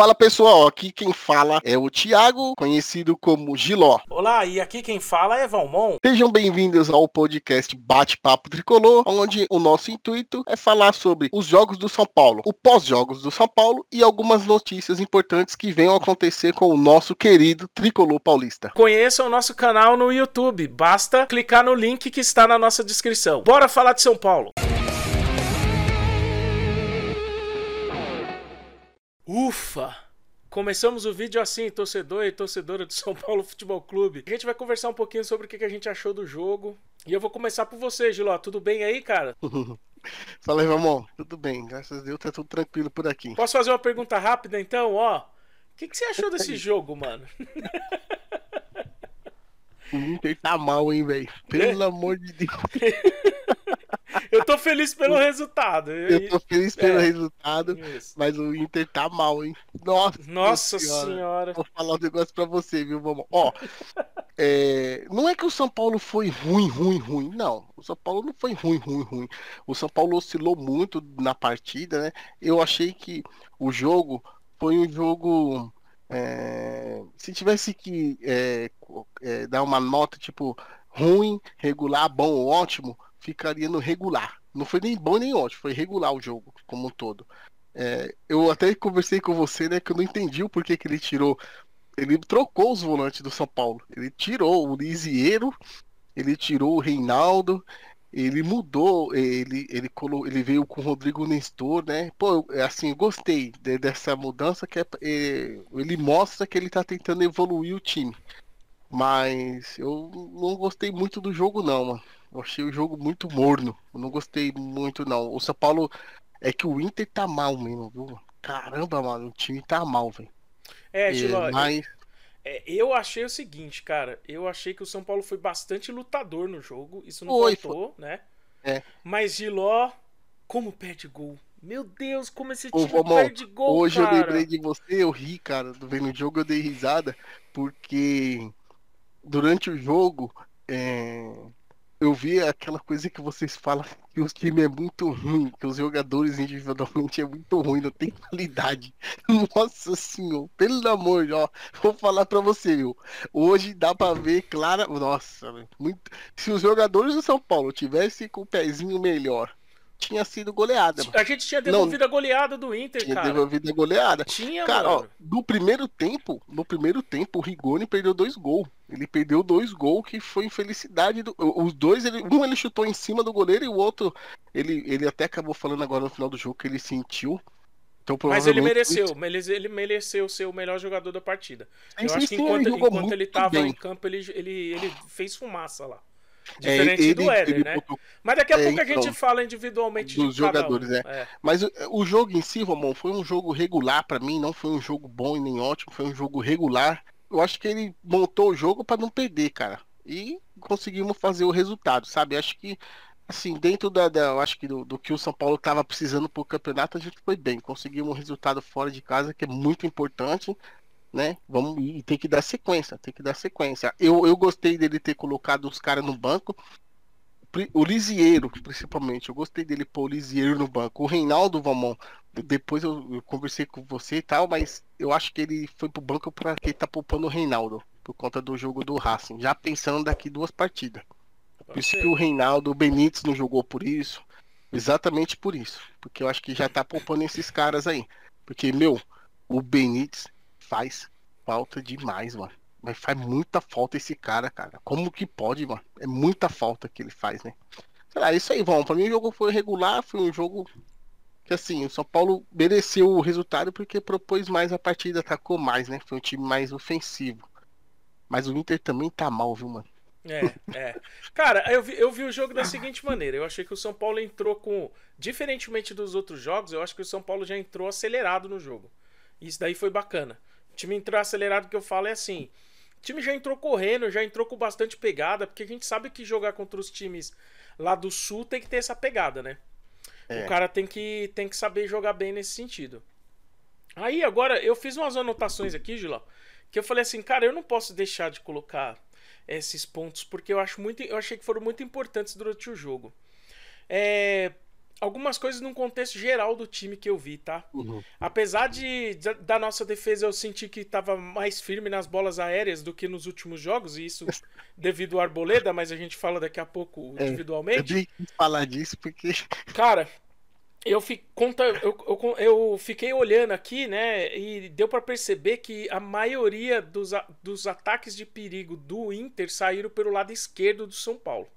Fala pessoal, aqui quem fala é o Thiago, conhecido como Giló. Olá, e aqui quem fala é Valmon. Sejam bem-vindos ao podcast Bate-Papo Tricolor, onde o nosso intuito é falar sobre os jogos do São Paulo, o pós-jogos do São Paulo e algumas notícias importantes que venham acontecer com o nosso querido Tricolor Paulista. Conheça o nosso canal no YouTube, basta clicar no link que está na nossa descrição. Bora falar de São Paulo. Ufa! Começamos o vídeo assim, torcedor e torcedora do São Paulo Futebol Clube. A gente vai conversar um pouquinho sobre o que a gente achou do jogo. E eu vou começar por você, Giló. Tudo bem aí, cara? Fala aí, Ramon. Tudo bem, graças a Deus tá tudo tranquilo por aqui. Posso fazer uma pergunta rápida então? Ó, o que, que você achou desse jogo, mano? O Inter tá mal, hein, velho? Pelo amor de Deus. Eu tô feliz pelo resultado. Eu tô feliz pelo é, resultado, isso. mas o Inter tá mal, hein? Nossa, Nossa senhora. senhora. Vou falar um negócio pra você, viu, vamos. Ó, é, não é que o São Paulo foi ruim, ruim, ruim. Não, o São Paulo não foi ruim, ruim, ruim. O São Paulo oscilou muito na partida, né? Eu achei que o jogo foi um jogo. É, se tivesse que é, é dar uma nota tipo ruim, regular, bom ou ótimo, ficaria no regular. Não foi nem bom nem ótimo, foi regular o jogo como um todo. É, eu até conversei com você, né, que eu não entendi o porquê que ele tirou. Ele trocou os volantes do São Paulo. Ele tirou o Lisieiro, ele tirou o Reinaldo, ele mudou, ele, ele, ele veio com o Rodrigo Nestor, né? Pô, assim, gostei de, dessa mudança que é, é, ele mostra que ele tá tentando evoluir o time. Mas eu não gostei muito do jogo, não, mano. Eu achei o jogo muito morno. Eu não gostei muito, não. O São Paulo. É que o Inter tá mal mesmo, viu? Caramba, mano, o time tá mal, velho. É, Giló, é, mas... É, eu achei o seguinte, cara. Eu achei que o São Paulo foi bastante lutador no jogo. Isso não foi, faltou, foi. né? É. Mas Giló, como perde gol? Meu Deus, como esse time Ô, perde gol, Hoje cara. eu lembrei de você, eu ri, cara. Vendo o jogo eu dei risada. Porque durante o jogo, é, eu vi aquela coisa que vocês falam que o time é muito ruim, que os jogadores individualmente é muito ruim, não tem qualidade. Nossa senhora, pelo amor, ó, vou falar para você, viu? Hoje dá para ver clara, nossa, muito... se os jogadores do São Paulo tivessem com o pezinho melhor, tinha sido goleada. A gente tinha devolvido não, a goleada do Inter, tinha cara. Tinha devolvido a goleada. Tinha, cara, mano. ó, no primeiro tempo, no primeiro tempo, o Rigoni perdeu dois gols. Ele perdeu dois gols que foi infelicidade do, os dois, ele, um ele chutou em cima do goleiro e o outro ele, ele até acabou falando agora no final do jogo que ele sentiu. Então, Mas ele mereceu, ele mereceu ser o melhor jogador da partida. Eu sim, acho que enquanto, ele, enquanto ele tava bem. em campo, ele, ele, ele fez fumaça lá. É, Diferente ele, do Éder, né? Botou... Mas daqui a é, pouco a gente então, fala individualmente dos jogadores, um. é. é. Mas o, o, jogo em si, Romão, foi um jogo regular para mim, não foi um jogo bom e nem ótimo, foi um jogo regular. Eu acho que ele montou o jogo para não perder, cara. E conseguimos fazer o resultado, sabe? Acho que assim, dentro da, da eu acho que do, do, que o São Paulo estava precisando pro campeonato, a gente foi bem. Conseguimos um resultado fora de casa que é muito importante né? Vamos e tem que dar sequência, tem que dar sequência. Eu, eu gostei dele ter colocado os caras no banco. O Lisieiro, principalmente, eu gostei dele pôr o Lisieiro no banco. O Reinaldo Valmon, depois eu, eu, conversei com você e tal, mas eu acho que ele foi pro banco para que tá poupando o Reinaldo por conta do jogo do Racing, já pensando daqui duas partidas. Por isso que o Reinaldo, o Benítez não jogou por isso. Exatamente por isso. Porque eu acho que já tá poupando esses caras aí. Porque, meu, o Benítez faz falta demais, mano. Mas faz muita falta esse cara, cara. Como que pode, mano? É muita falta que ele faz, né? Sei lá, é isso aí, vamos. Pra mim o jogo foi regular, foi um jogo que assim, o São Paulo mereceu o resultado porque propôs mais a partida, atacou mais, né? Foi um time mais ofensivo. Mas o Inter também tá mal, viu, mano? É, é. Cara, eu vi, eu vi o jogo da seguinte maneira. Eu achei que o São Paulo entrou com. Diferentemente dos outros jogos, eu acho que o São Paulo já entrou acelerado no jogo. Isso daí foi bacana time entrou acelerado que eu falo é assim. O time já entrou correndo, já entrou com bastante pegada, porque a gente sabe que jogar contra os times lá do sul tem que ter essa pegada, né? É. O cara tem que, tem que saber jogar bem nesse sentido. Aí agora eu fiz umas anotações aqui, Gilão, que eu falei assim, cara, eu não posso deixar de colocar esses pontos porque eu acho muito, eu achei que foram muito importantes durante o jogo. É, algumas coisas num contexto geral do time que eu vi, tá? Uhum. Apesar de da nossa defesa eu senti que tava mais firme nas bolas aéreas do que nos últimos jogos, e isso devido ao Arboleda, mas a gente fala daqui a pouco É, individualmente. Eu nem quis falar disso porque. Cara, eu, fi- conta, eu, eu, eu fiquei olhando aqui, né? E deu pra perceber que a maioria dos, dos ataques de perigo do Inter saíram pelo lado esquerdo do São Paulo.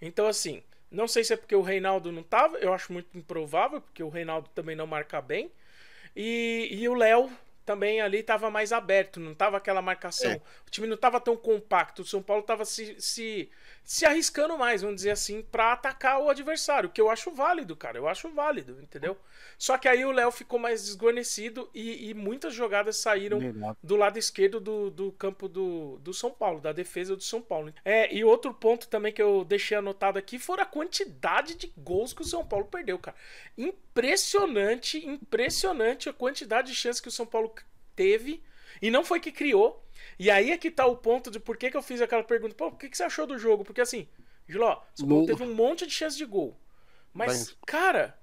Então, assim, não sei se é porque o Reinaldo não tava, eu acho muito improvável, porque o Reinaldo também não marca bem. E, e o Léo também ali tava mais aberto, não tava aquela marcação. É. O time não tava tão compacto, o São Paulo tava se, se, se arriscando mais, vamos dizer assim, pra atacar o adversário, que eu acho válido, cara, eu acho válido, entendeu? Só que aí o Léo ficou mais desguarnecido e, e muitas jogadas saíram do lado esquerdo do, do campo do, do São Paulo, da defesa do São Paulo. É, e outro ponto também que eu deixei anotado aqui foi a quantidade de gols que o São Paulo perdeu, cara. Impressionante, impressionante a quantidade de chances que o São Paulo teve e não foi que criou. E aí é que tá o ponto de por que, que eu fiz aquela pergunta. Pô, o que, que você achou do jogo? Porque assim, Giló, São Paulo teve um monte de chances de gol. Mas, Mas- cara,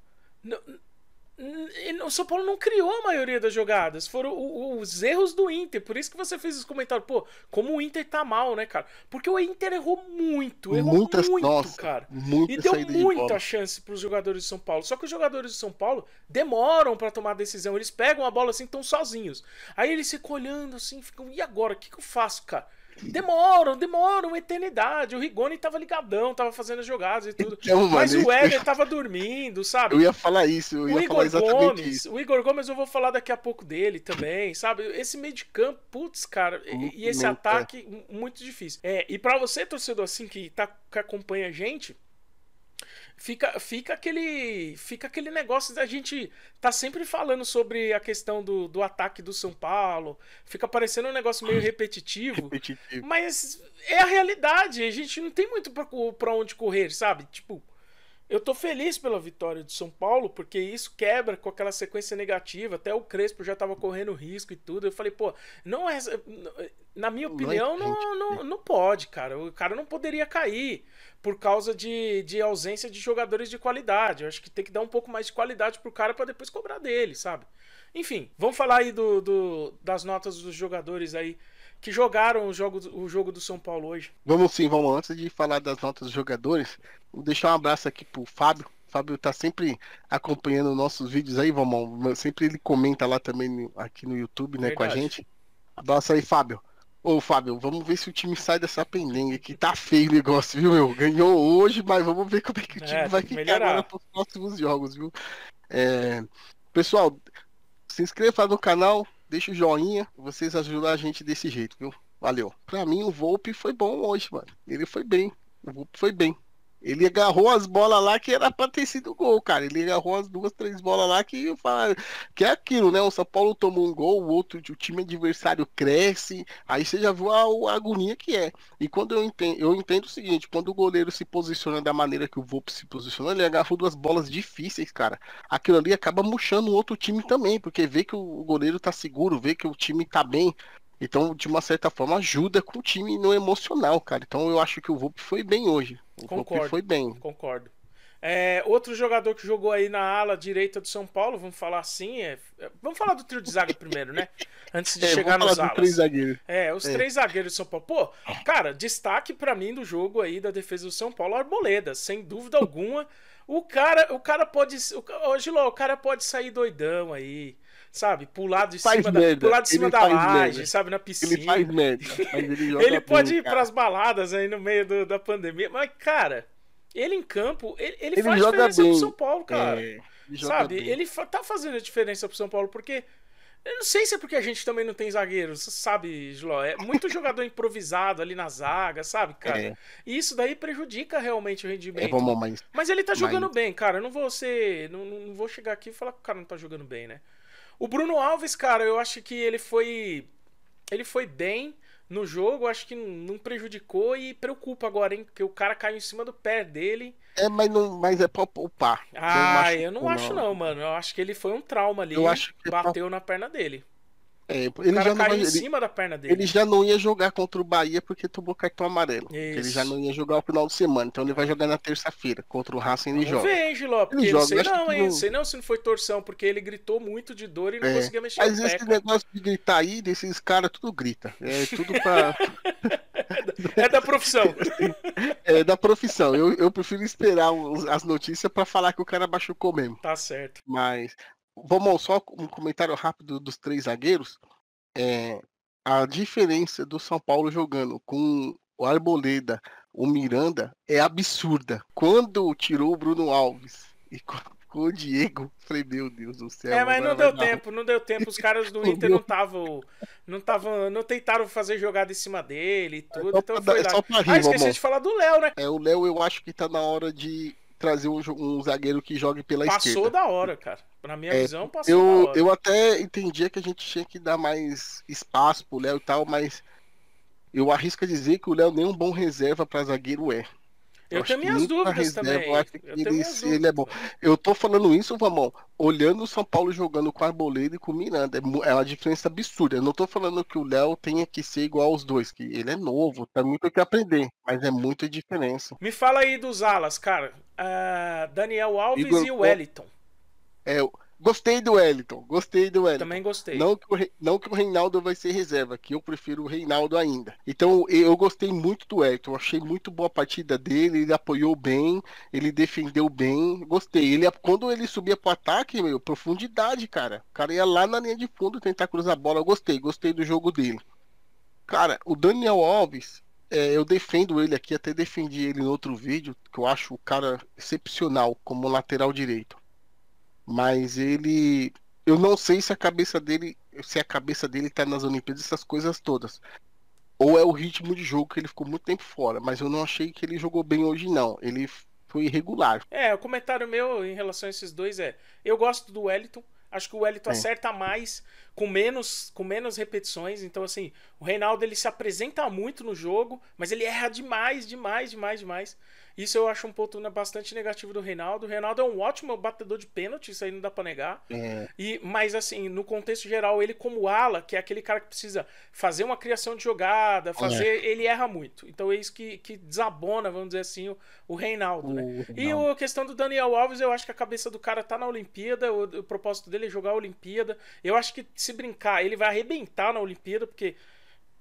o São Paulo não criou a maioria das jogadas. Foram os erros do Inter. Por isso que você fez os comentários. Pô, como o Inter tá mal, né, cara? Porque o Inter errou muito. Errou Muitas, muito, nossa, cara. muita E deu de muita bola. chance pros jogadores de São Paulo. Só que os jogadores de São Paulo demoram pra tomar decisão. Eles pegam a bola assim, tão sozinhos. Aí eles ficam olhando assim, ficam, e agora? O que, que eu faço, cara? Demoram, demoram uma eternidade. O Rigoni tava ligadão, tava fazendo as jogadas e tudo. Então, Mas mano, o Éder tava dormindo, sabe? Eu ia falar isso, eu O ia falar Igor exatamente Gomes, isso. o Igor Gomes eu vou falar daqui a pouco dele também, sabe? Esse meio de campo, putz, cara, e, e esse é. ataque m- muito difícil. É, e pra você, torcedor assim que tá que acompanha a gente, fica fica aquele fica aquele negócio da gente tá sempre falando sobre a questão do, do ataque do São Paulo, fica parecendo um negócio meio repetitivo. Repetitivo. Mas é a realidade, a gente não tem muito pra onde correr, sabe? Tipo, eu tô feliz pela vitória do São Paulo, porque isso quebra com aquela sequência negativa. Até o Crespo já tava correndo risco e tudo. Eu falei, pô, não é. Na minha opinião, não, não, não pode, cara. O cara não poderia cair por causa de, de ausência de jogadores de qualidade. Eu acho que tem que dar um pouco mais de qualidade pro cara pra depois cobrar dele, sabe? Enfim, vamos falar aí do, do- das notas dos jogadores aí que jogaram o jogo, o jogo do São Paulo hoje. Vamos sim, vamos. Antes de falar das notas dos jogadores, vou deixar um abraço aqui pro Fábio. O Fábio tá sempre acompanhando nossos vídeos aí, vamos. Sempre ele comenta lá também aqui no YouTube, né, com a Verdade. gente. Abraço aí, Fábio. Ô, Fábio, vamos ver se o time sai dessa pendenga que tá feio o negócio, viu, meu? Ganhou hoje, mas vamos ver como é que o É, time tem vai ficar melhorar. agora pros próximos jogos, viu? É, Pessoal, se inscreva no canal, deixa o joinha, vocês ajudam a gente desse jeito, viu? Valeu. Pra mim, o Volpe foi bom hoje, mano. Ele foi bem. O Volpe foi bem. Ele agarrou as bolas lá que era pra ter sido gol, cara. Ele agarrou as duas, três bolas lá que que é aquilo, né? O São Paulo tomou um gol, o outro, o time adversário cresce, aí você já viu a, a agonia que é. E quando eu entendo, eu entendo o seguinte, quando o goleiro se posiciona da maneira que o Volpe se posicionou, ele agarrou duas bolas difíceis, cara. Aquilo ali acaba murchando o outro time também, porque vê que o goleiro tá seguro, vê que o time tá bem. Então, de uma certa forma, ajuda com o time no emocional, cara. Então, eu acho que o Volpe foi bem hoje. O Concordo. foi bem. Concordo. É, outro jogador que jogou aí na ala direita do São Paulo, vamos falar assim, é, é- vamos falar do trio de zaga primeiro, né? Antes de É, chegar vamos nos falar alas. três zagueiros. É, os É. três zagueiros do São Paulo. Pô, cara, destaque pra mim do jogo aí da defesa do São Paulo, Arboleda, sem dúvida alguma. O cara, o cara pode, Giló, o cara pode sair doidão aí, sabe? Pular de cima da, merda, pular de cima ele da laje, merda. sabe, na piscina. Ele faz merda, mas ele Ele pode ir cara. pras baladas aí no meio do- da pandemia, mas cara, ele em campo, ele, ele, Ele faz diferença bem. pro São Paulo, cara. É, ele Sabe? bem. Ele fa- tá fazendo a diferença pro São Paulo, porque. Eu não sei se é porque a gente também não tem zagueiros, sabe, Giló? É muito jogador improvisado ali na zaga, sabe, cara? É, E isso daí prejudica realmente o é, rendimento. vamos, mas Mas ele tá Mas- jogando bem, cara. Eu não vou ser. Não, não vou chegar aqui e falar que o cara não tá jogando bem, né? O Bruno Alves, cara, eu acho que ele foi. Ele foi bem no jogo, acho que não prejudicou e preocupa agora, hein? Porque o cara caiu em cima do pé dele. é, mas, não, mas é pra poupar. Ah, acho eu não acho não, mano. Eu acho que ele foi um trauma ali. Eu acho que é bateu na perna dele. É, ele já não caiu vai, em ele, cima da perna dele. ele já não ia jogar contra o Bahia porque tomou cartão amarelo. Ele já não ia jogar o final de semana, então ele vai jogar na terça-feira. Contra o Racing ele joga. porque Ele joga, sei não, hein? não- Sei não se não foi torção, porque ele gritou muito de dor e não É, conseguia mexer Mas esse negócio de gritar aí, desses caras, tudo grita. É tudo pra. É da profissão. é da profissão. Eu, eu prefiro esperar os- as notícias pra falar que o cara machucou mesmo. tá certo. Mas vamos só um comentário rápido dos três zagueiros. É, a diferença do São Paulo jogando com o Arboleda, o Miranda é absurda. Quando tirou o Bruno Alves e com, com o Diego, falei, meu Deus do céu. É, mas não deu tempo, não deu tempo. Os caras do Inter não estavam. Não estavam. Não tentaram fazer jogada em cima dele e tudo. só então pra foi é lá. rir, ah, esqueci de falar do Léo, né? É, o Léo, eu acho que tá na hora de trazer um, um zagueiro que jogue pela Passou esquerda. da hora, cara. Na minha É, visão, passou da Eu, hora. eu até entendia que a gente tinha que dar mais espaço pro Léo e tal, mas eu arrisco a dizer que o Léo nem um bom reserva pra zagueiro é. Eu tenho minhas nem pra dúvidas também. Eu acho que Eu ele, ele é bom. dúvidas. Eu tô falando isso, Vamão, olhando o São Paulo jogando com Arboleda e com o Miranda. É, é uma diferença absurda. Eu não tô falando que o Léo tenha que ser igual aos dois, que ele é novo, tem muito o que aprender, mas é muita diferença. Me fala aí dos alas, cara. Ah, Daniel Alves Igor, e o Wellington. É, gostei do Wellington, gostei do Wellington. Também gostei. Não que, o, não que o Reinaldo vai ser reserva, que eu prefiro o Reinaldo ainda. Então eu gostei muito do eu achei muito boa a partida dele, ele apoiou bem, ele defendeu bem, gostei. Ele quando ele subia pro ataque, meu, profundidade, cara. O cara ia lá na linha de fundo tentar cruzar a bola, eu gostei, gostei do jogo dele. Cara, o Daniel Alves, é, eu defendo ele aqui, até defendi ele no outro vídeo, que eu acho o cara excepcional como lateral direito. Mas ele eu não sei se a cabeça dele, se a cabeça dele tá nas Olimpíadas, essas coisas todas. Ou é o ritmo de jogo que ele ficou muito tempo fora, mas eu não achei que ele jogou bem hoje não. Ele foi irregular. É, o comentário meu em relação a esses dois é: eu gosto do Wellington. Acho que o Wellington É. acerta mais com menos, com menos repetições. Então, assim, o Reinaldo ele se apresenta muito no jogo, mas ele erra demais, demais, demais, demais. Isso eu acho um ponto bastante negativo do Reinaldo. O Reinaldo é um ótimo batedor de pênalti, isso aí não dá pra negar. É, E, mas assim, no contexto geral, ele como ala, que é aquele cara que precisa fazer uma criação de jogada, fazer, ele erra muito. Então é isso que, que desabona, vamos dizer assim, o, o Reinaldo, o né? E o- a questão do Daniel Alves, eu acho que a cabeça do cara tá na Olimpíada, o, o propósito dele é jogar a Olimpíada. Eu acho que se brincar, ele vai arrebentar na Olimpíada, porque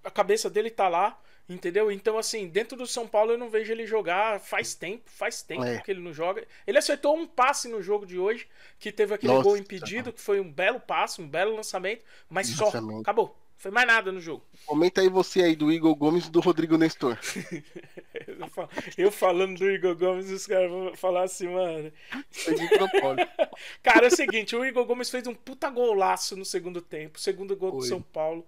a cabeça dele tá lá, entendeu? Então, assim, dentro do São Paulo eu não vejo ele jogar faz tempo, faz tempo É. que ele não joga. Ele acertou um passe no jogo de hoje, que teve aquele Nossa. gol impedido, que foi um belo passe, um belo lançamento, mas só, Lançamento. acabou. Foi mais nada no jogo. Comenta aí você aí do Igor Gomes e do Rodrigo Nestor. Eu fal- Eu falando do Igor Gomes, os caras vão falar assim, mano. Foi de propósito. Cara, é o seguinte, o Igor Gomes fez um puta golaço no segundo tempo, segundo gol do. São Paulo.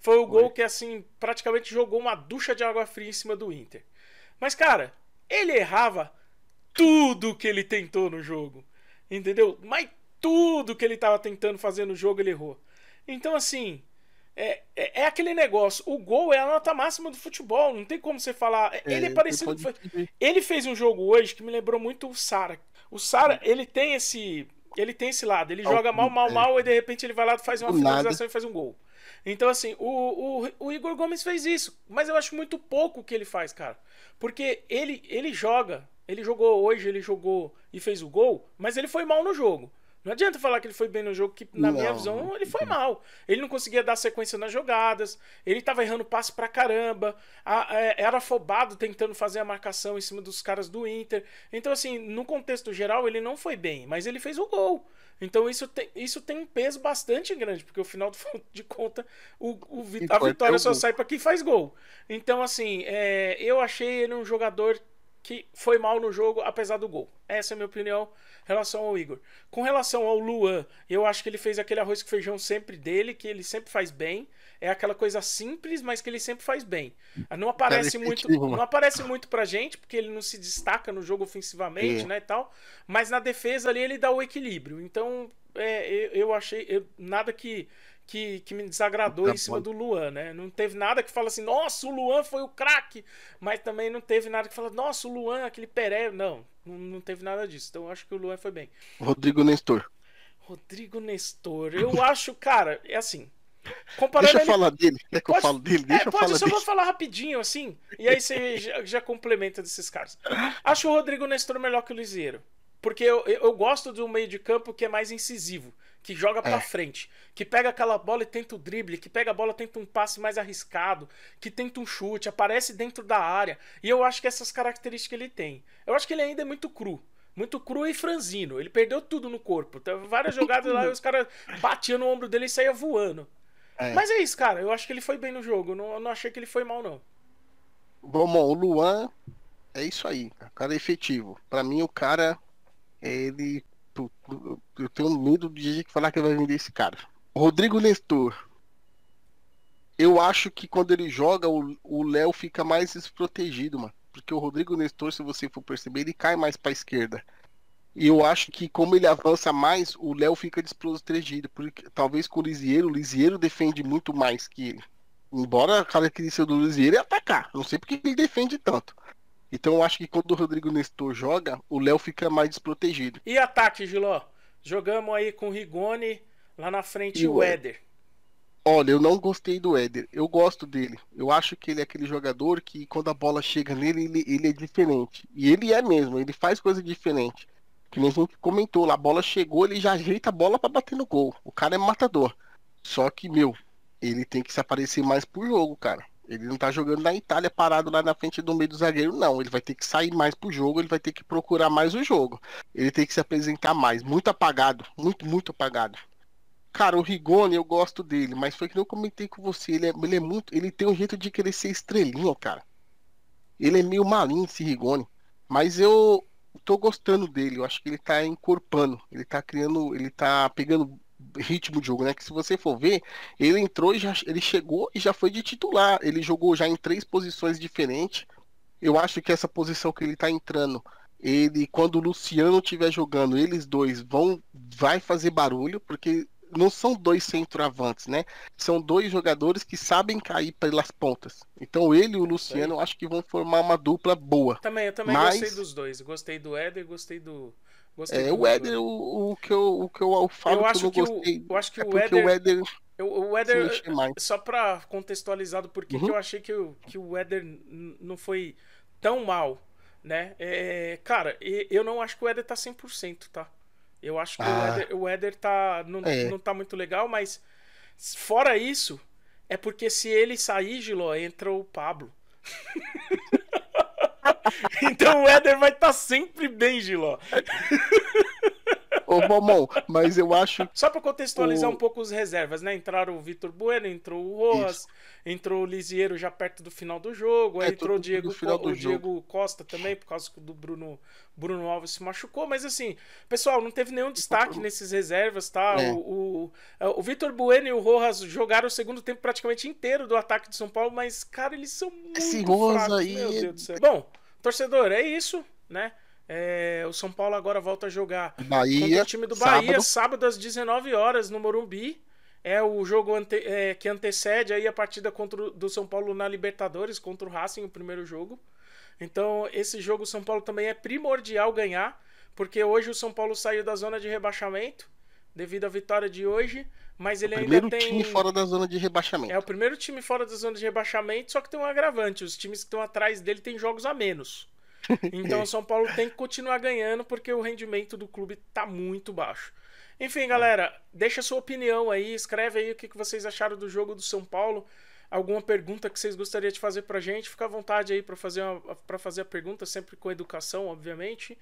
Foi o gol que, assim, praticamente jogou uma ducha de água fria em cima do Inter. Mas, cara, ele errava tudo que ele tentou no jogo. Entendeu? Mas tudo que ele tava tentando fazer no jogo, ele errou. Então, assim, é, é, é aquele negócio. O gol é a nota máxima do futebol. Não tem como você falar. ele é você parecido. pode ele fez um jogo hoje que me lembrou muito o Sara. O Sara, ele tem esse. Ele tem esse lado. Ele joga mal, mal, é. mal, e de repente ele vai lá, faz uma finalização e faz um gol. Então, assim, o, o, o Igor Gomes fez isso. Mas eu acho muito pouco o que ele faz, cara. Porque ele, ele joga. Ele jogou hoje, ele jogou e fez o gol, mas ele foi mal no jogo. Não adianta falar que ele foi bem no jogo, que na minha Não. visão ele foi mal. Ele não conseguia dar sequência nas jogadas, ele tava errando passe pra caramba, a- é, era afobado tentando fazer a marcação em cima dos caras do Inter. Então, assim, no contexto geral, ele não foi bem, mas ele fez o gol. Então isso tem, isso tem um peso bastante grande, porque o final de conta, o, o a é vitória o só sai pra quem faz gol. Então, assim, é, eu achei ele um jogador que foi mal no jogo, apesar do gol. Essa é a minha opinião em relação ao Igor. Com relação ao Luan, eu acho que ele fez aquele arroz com feijão sempre dele, que ele sempre faz bem. É aquela coisa simples, mas que ele sempre faz bem. Não aparece Cara, muito, mano. não aparece muito pra gente, porque ele não se destaca no jogo ofensivamente, É. né, e tal. Mas na defesa ali ele dá o equilíbrio. Então, é, eu, eu achei eu- nada que, que, que me desagradou Tá em cima do Luan, né? Não teve nada que fala assim, nossa, o Luan foi o craque. Mas também não teve nada que fala, nossa, o Luan, aquele Peré. Não, não, não teve nada disso. Então eu acho que o Luan foi bem. Rodrigo Nestor. Rodrigo Nestor, eu acho, cara, é assim. Comparando Deixa eu ele... falar dele. Quer que eu Pode- falo dele? Deixa é, eu pode, falar só dele. vou falar rapidinho, assim, e aí você já, já complementa desses caras. Acho o Rodrigo Nestor melhor que o Lisieiro. Porque eu, eu, eu gosto do meio de campo que é mais incisivo, que joga pra É. frente, que pega aquela bola e tenta o drible, que pega a bola e tenta um passe mais arriscado, que tenta um chute, aparece dentro da área. E eu acho que essas características ele tem. Eu acho que ele ainda é muito cru. Muito cru e franzino. Ele perdeu tudo no corpo. Teve várias jogadas lá e os caras batiam no ombro dele e saía voando. É. Mas é isso, cara. Eu acho que ele foi bem no jogo. Não, eu não achei que ele foi mal, não. Bom, o Luan é isso aí. O cara é efetivo. Pra mim, o cara, ele. Eu tenho medo de falar que vai vender esse cara. Rodrigo Nestor. Eu acho que quando ele joga, o Léo fica mais desprotegido, mano. Porque o Rodrigo Nestor, se você for perceber, ele cai mais pra esquerda. E eu acho que como ele avança mais, o Léo fica desprotegido. Porque talvez com o Lisieiro, o Lisieiro defende muito mais que ele. Embora a característica do Lisieiro é atacar. Não sei porque ele defende tanto. Então eu acho que quando o Rodrigo Nestor joga, o Léo fica mais desprotegido. E ataque, Giló? Jogamos aí com o Rigoni, lá na frente E o Éder. Olha, eu não gostei do Éder. Eu gosto dele. Eu acho que ele é aquele jogador que quando a bola chega nele, ele, ele é diferente. E ele é mesmo, ele faz coisa diferente. Que nem a gente comentou a bola chegou, ele já ajeita a bola pra bater no gol. O cara é matador. Só que, meu, ele tem que se aparecer mais pro jogo, cara. Ele não tá jogando na Itália parado lá na frente do meio do zagueiro, não. Ele vai ter que sair mais pro jogo, ele vai ter que procurar mais o jogo. Ele tem que se apresentar mais. Muito apagado. Muito, muito apagado. Cara, o Rigoni, eu gosto dele, mas foi que eu comentei com você. Ele é, ele é muito. Ele tem um jeito de querer ser estrelinha, cara. Ele é meio malinho, esse Rigoni. Mas eu tô gostando dele. Eu acho que ele tá encorpando. Ele tá criando. Ele tá pegando ritmo de jogo, né? Que se você for ver, ele entrou e já. Ele chegou e já foi de titular. Ele jogou já em três posições diferentes. Eu acho que essa posição que ele tá entrando. Ele, quando o Luciano estiver jogando, eles dois vão vai fazer barulho, porque não são dois centroavantes, né? São dois jogadores que sabem cair pelas pontas. Então ele e o Luciano, eu acho que vão formar uma dupla boa. Também, eu também Mas- gostei dos dois. Gostei do Éder, gostei do. Gostei É, do o Éder, o, o que eu, o que eu falo Eu que acho eu que o- gostei. eu acho que é o Éder- o Éder Eu- o Éder, só pra contextualizar do porquê Uhum. que eu achei que o, que o Éder não foi tão mal, né? É, cara, eu não acho que o Éder tá 100%, tá? Eu acho que o, Ah. Éder, o Éder tá, não, É. não tá muito legal, mas fora isso, é porque se ele sair, Giló, entra o Pablo. então o Éder vai estar sempre bem, Giló. Ô, Momon, mas eu acho Só pra contextualizar O- um pouco os reservas, né? Entraram o Vitor Bueno, entrou o Rojas, entrou o Lisieiro já perto do final do jogo, aí É, entrou o Diego, o Diego Costa também, por causa do Bruno, Bruno Alves se machucou, mas assim, pessoal, não teve nenhum destaque nesses reservas, tá? É. O, o, o Vitor Bueno e o Rojas jogaram o segundo tempo praticamente inteiro do ataque de São Paulo, mas, cara, eles são muito Esse Rojas fracos, aí meu é- Deus do céu. Bom, torcedor, é isso, né? É, o São Paulo agora volta a jogar contra Bahia, o time do Bahia, sábado. sábado, às 19 horas no Morumbi. É o jogo ante- é, que antecede aí a partida contra o, do São Paulo na Libertadores, contra o Racing, o primeiro jogo. Então, esse jogo o São Paulo também é primordial ganhar, porque hoje o São Paulo saiu da zona de rebaixamento devido à vitória de hoje, mas ele primeiro ainda tem time fora da zona de rebaixamento. é o primeiro time fora da zona de rebaixamento, só que tem um agravante. Os times que estão atrás dele têm jogos a menos. Então o São Paulo tem que continuar ganhando porque o rendimento do clube tá muito baixo. Enfim, galera, deixa sua opinião aí, escreve aí o que vocês acharam do jogo do São Paulo. Alguma pergunta que vocês gostariam de fazer pra gente, fica à vontade aí pra fazer, para fazer a pergunta, sempre com educação, obviamente.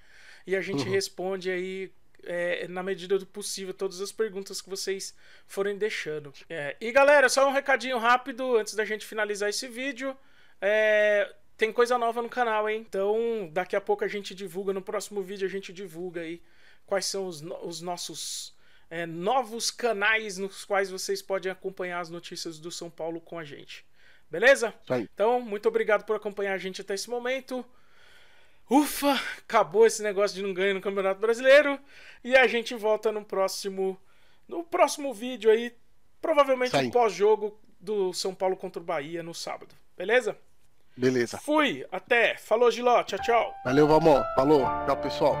E a gente Uhum. responde aí é, na medida do possível todas as perguntas que vocês forem deixando. É, e galera, só um recadinho rápido antes da gente finalizar esse vídeo. É, tem coisa nova no canal, hein? Então, daqui a pouco a gente divulga, no próximo vídeo a gente divulga aí quais são os, no- os nossos é, novos canais nos quais vocês podem acompanhar as notícias do São Paulo com a gente. Beleza? Então, muito obrigado por acompanhar a gente até esse momento. Ufa, acabou esse negócio de não ganhar no Campeonato Brasileiro e a gente volta no próximo no próximo vídeo aí, provavelmente o pós-jogo do São Paulo contra o Bahia no sábado. Beleza? Beleza. Fui, até. Falou, Giló. Tchau, tchau. Valeu, Valmon. Falou. Tchau, pessoal.